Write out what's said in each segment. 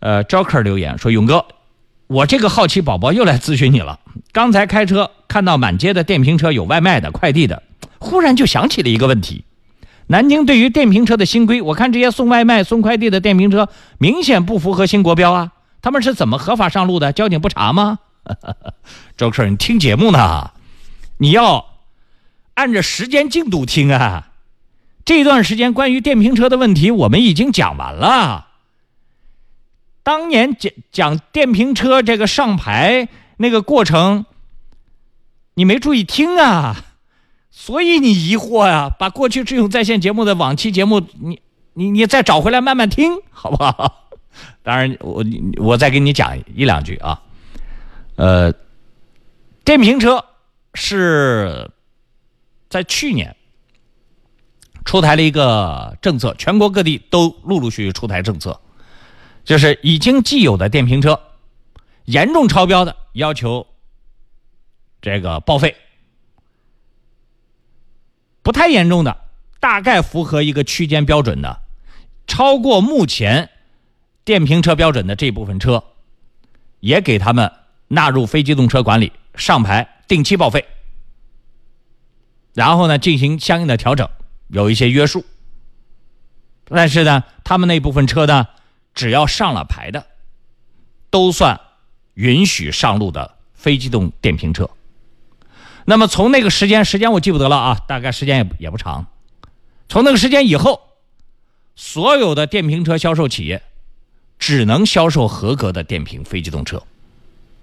呃，Joker 留言说：“勇哥，我这个好奇宝宝又来咨询你了。刚才开车看到满街的电瓶车有外卖的、快递的，忽然就想起了一个问题：南京对于电瓶车的新规，我看这些送外卖、送快递的电瓶车明显不符合新国标啊，他们是怎么合法上路的？交警不查吗？”Joker，你听节目呢，你要按着时间进度听啊。这段时间关于电瓶车的问题，我们已经讲完了。当年讲讲电瓶车这个上牌那个过程，你没注意听啊，所以你疑惑呀。把过去智勇在线节目的往期节目，你你你再找回来慢慢听，好不好？当然，我我再给你讲一两句啊。呃，电瓶车是在去年。出台了一个政策，全国各地都陆陆续续出台政策，就是已经既有的电瓶车严重超标的，要求这个报废；不太严重的，大概符合一个区间标准的，超过目前电瓶车标准的这部分车，也给他们纳入非机动车管理，上牌定期报废，然后呢进行相应的调整。有一些约束，但是呢，他们那部分车呢，只要上了牌的，都算允许上路的非机动电瓶车。那么从那个时间，时间我记不得了啊，大概时间也也不长。从那个时间以后，所有的电瓶车销售企业只能销售合格的电瓶非机动车，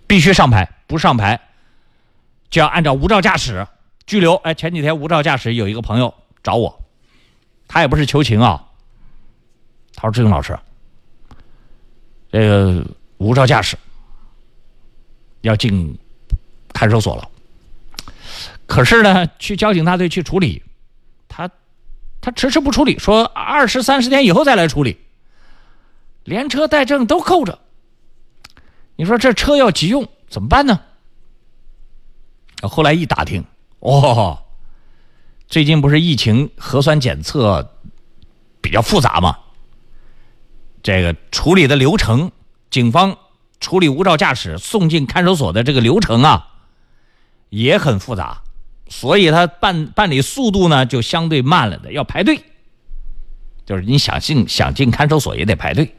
必须上牌，不上牌就要按照无照驾驶拘留。哎，前几天无照驾驶有一个朋友。找我，他也不是求情啊。他说：“志勇老师，这个无照驾驶要进看守所了。可是呢，去交警大队去处理，他他迟迟不处理，说二十三十天以后再来处理，连车带证都扣着。你说这车要急用怎么办呢？后来一打听，哦。”最近不是疫情核酸检测比较复杂吗？这个处理的流程，警方处理无照驾驶送进看守所的这个流程啊，也很复杂，所以他办办理速度呢就相对慢了的，要排队。就是你想进想进看守所也得排队。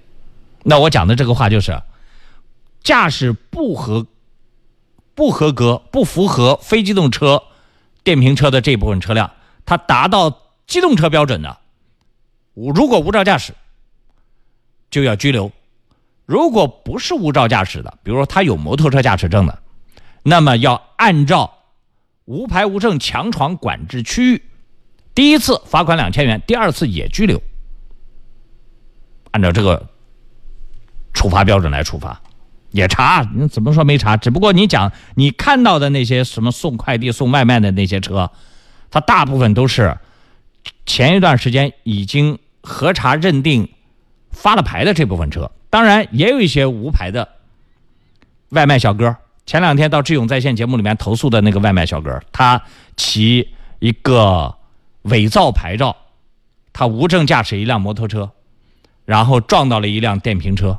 那我讲的这个话就是，驾驶不合不合格、不符合非机动车电瓶车的这部分车辆。它达到机动车标准的，如果无照驾驶，就要拘留；如果不是无照驾驶的，比如说他有摩托车驾驶证的，那么要按照无牌无证强闯管制区域，第一次罚款两千元，第二次也拘留，按照这个处罚标准来处罚，也查，你怎么说没查？只不过你讲你看到的那些什么送快递、送外卖的那些车。它大部分都是前一段时间已经核查认定发了牌的这部分车，当然也有一些无牌的外卖小哥。前两天到志勇在线节目里面投诉的那个外卖小哥，他骑一个伪造牌照，他无证驾驶一辆摩托车，然后撞到了一辆电瓶车，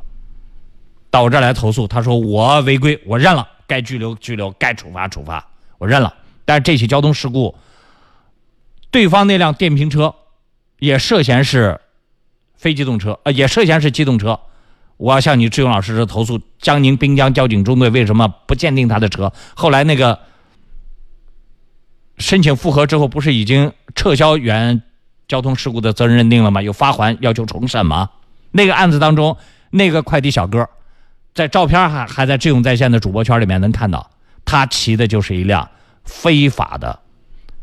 到我这儿来投诉。他说我违规，我认了，该拘留拘留，该处罚处罚，我认了。但是这起交通事故。对方那辆电瓶车也涉嫌是非机动车，呃，也涉嫌是机动车。我要向你志勇老师这投诉，江宁滨江交警中队为什么不鉴定他的车？后来那个申请复核之后，不是已经撤销原交通事故的责任认定了吗？有发还要求重审吗？那个案子当中，那个快递小哥在照片还还在志勇在线的主播圈里面能看到，他骑的就是一辆非法的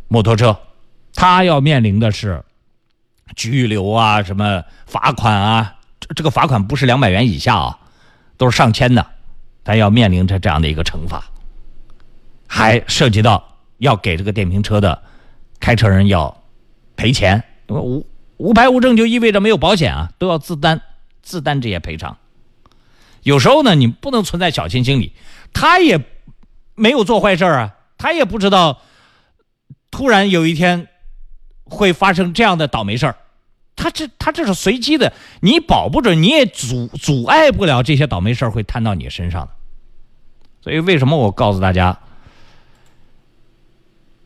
摩托车。他要面临的是拘留啊，什么罚款啊？这这个罚款不是两百元以下啊，都是上千的。他要面临着这样的一个惩罚，还涉及到要给这个电瓶车的开车人要赔钱。无无牌无证就意味着没有保险啊，都要自担自担这些赔偿。有时候呢，你不能存在侥幸心理，他也没有做坏事啊，他也不知道突然有一天。会发生这样的倒霉事儿，他这他这是随机的，你保不准，你也阻阻碍不了这些倒霉事儿会摊到你身上。所以为什么我告诉大家，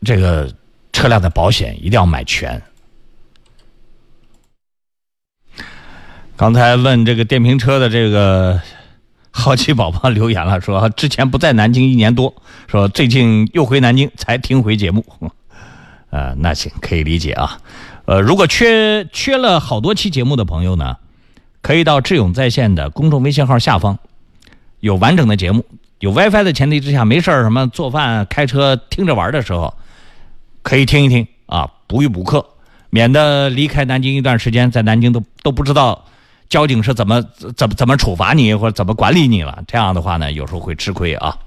这个车辆的保险一定要买全？刚才问这个电瓶车的这个好奇宝宝留言了，说之前不在南京一年多，说最近又回南京才听回节目。呃，那行可以理解啊。呃，如果缺缺了好多期节目的朋友呢，可以到智勇在线的公众微信号下方有完整的节目。有 WiFi 的前提之下，没事儿什么做饭、开车听着玩的时候，可以听一听啊，补一补课，免得离开南京一段时间，在南京都都不知道交警是怎么怎么怎么处罚你或者怎么管理你了。这样的话呢，有时候会吃亏啊。